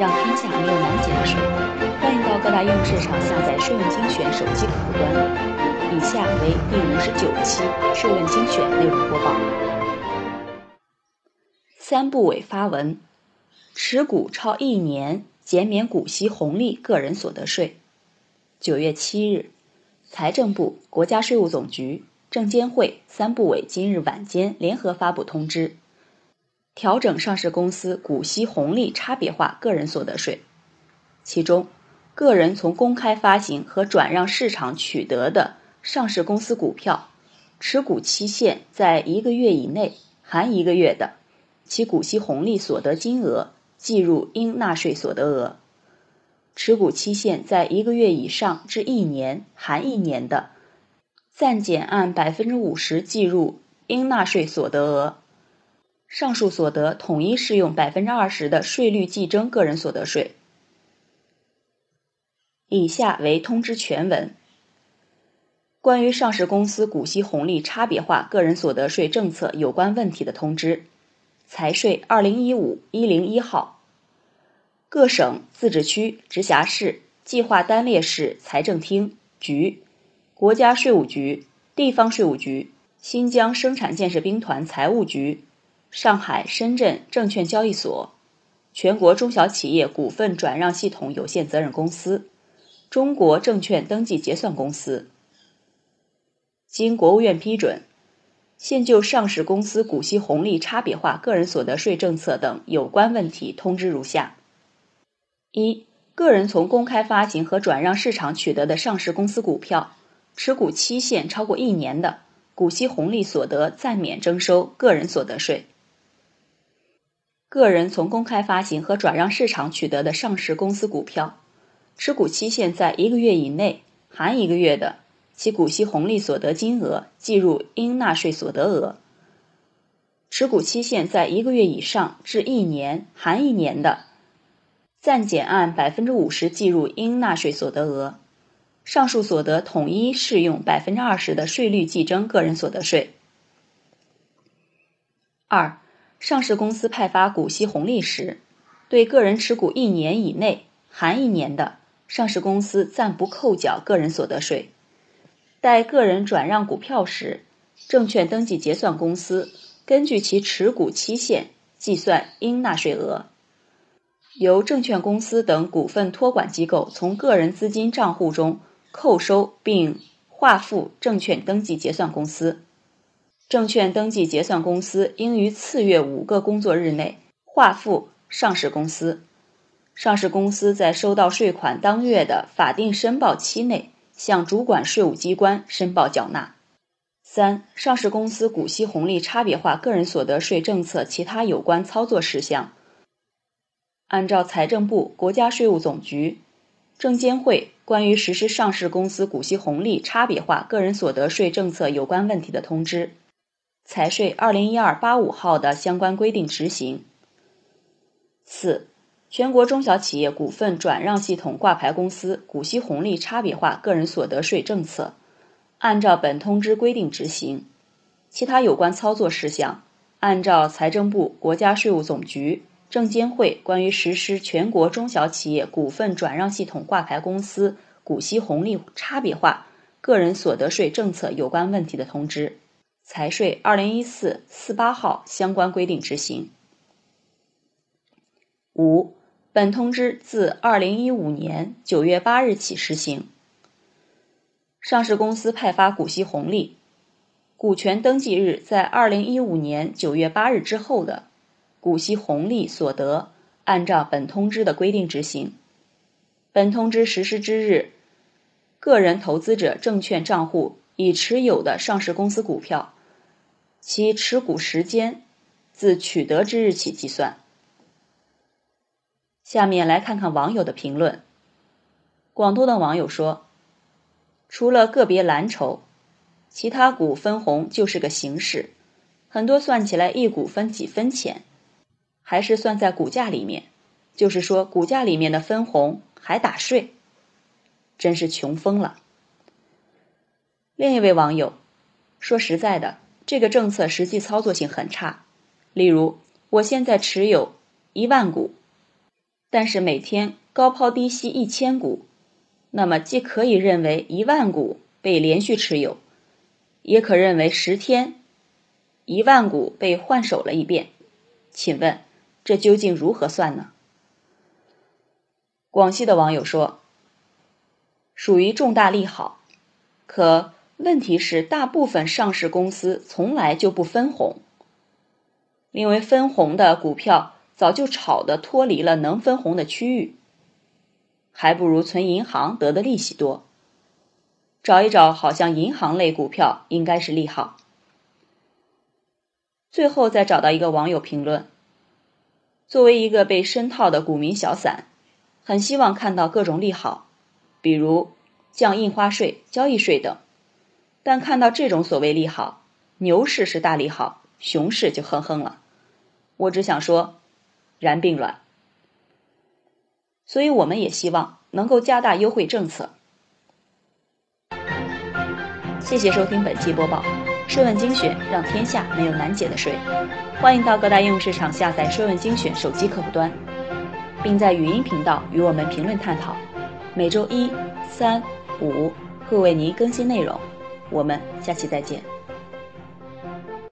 让天下没有难解的税。欢迎到各大应用市场下载《税问精选》手机客户端。以下为第五十九期《税问精选》内容播报。三部委发文：持股超一年减免股息红利个人所得税。九月七日，财政部、国家税务总局、证监会三部委今日晚间联合发布通知。调整上市公司股息红利差别化个人所得税，其中，个人从公开发行和转让市场取得的上市公司股票，持股期限在一个月以内含一个月的，其股息红利所得金额计入应纳税所得额；持股期限在一个月以上至一年含一年的，暂减按百分之五十计入应纳税所得额。上述所得统一适用百分之二十的税率计征个人所得税。以下为通知全文：关于上市公司股息红利差别化个人所得税政策有关问题的通知，财税二零一五一零一号。各省、自治区、直辖市、计划单列市财政厅、局、国家税务局、地方税务局、新疆生产建设兵团财务局。上海、深圳证券交易所、全国中小企业股份转让系统有限责任公司、中国证券登记结算公司，经国务院批准，现就上市公司股息红利差别化个人所得税政策等有关问题通知如下：一、个人从公开发行和转让市场取得的上市公司股票，持股期限超过一年的，股息红利所得暂免征收个人所得税。个人从公开发行和转让市场取得的上市公司股票，持股期限在一个月以内含一个月的，其股息红利所得金额计入应纳税所得额；持股期限在一个月以上至一年含一年的，暂减按百分之五十计入应纳税所得额。上述所得统一适用百分之二十的税率计征个人所得税。二。上市公司派发股息红利时，对个人持股一年以内含一年的上市公司暂不扣缴个人所得税；待个人转让股票时，证券登记结算公司根据其持股期限计算应纳税额。由证券公司等股份托管机构从个人资金账户中扣收并划付证券登记结算公司。证券登记结算公司应于次月五个工作日内划付上市公司。上市公司在收到税款当月的法定申报期内，向主管税务机关申报缴纳。三、上市公司股息红利差别化个人所得税政策其他有关操作事项，按照财政部、国家税务总局、证监会关于实施上市公司股息红利差别化个人所得税政策有关问题的通知。财税二零一二八五号的相关规定执行。四、全国中小企业股份转让系统挂牌公司股息红利差别化个人所得税政策，按照本通知规定执行。其他有关操作事项，按照财政部、国家税务总局、证监会关于实施全国中小企业股份转让系统挂牌公司股息红利差别化个人所得税政策有关问题的通知。财税二零一四四八号相关规定执行。五，本通知自二零一五年九月八日起施行。上市公司派发股息红利，股权登记日在二零一五年九月八日之后的股息红利所得，按照本通知的规定执行。本通知实施之日，个人投资者证券账户已持有的上市公司股票。其持股时间自取得之日起计算。下面来看看网友的评论。广东的网友说：“除了个别蓝筹，其他股分红就是个形式，很多算起来一股分几分钱，还是算在股价里面，就是说股价里面的分红还打税，真是穷疯了。”另一位网友说：“实在的。”这个政策实际操作性很差。例如，我现在持有一万股，但是每天高抛低吸一千股，那么既可以认为一万股被连续持有，也可认为十天一万股被换手了一遍。请问这究竟如何算呢？广西的网友说，属于重大利好，可问题是大部分上市公司从来就不分红，因为分红的股票早就炒的脱离了能分红的区域，还不如存银行得的利息多。找一找，好像银行类股票应该是利好。最后再找到一个网友评论：作为一个被深套的股民小散。很希望看到各种利好，比如降印花税、交易税等。但看到这种所谓利好，牛市是大利好，熊市就哼哼了。我只想说，然并卵。所以我们也希望能够加大优惠政策。谢谢收听本期播报，税问精选让天下没有难解的税。欢迎到各大应用市场下载税问精选手机客户端。并在语音频道与我们评论探讨，每周一、三、五会为您更新内容，我们下期再见。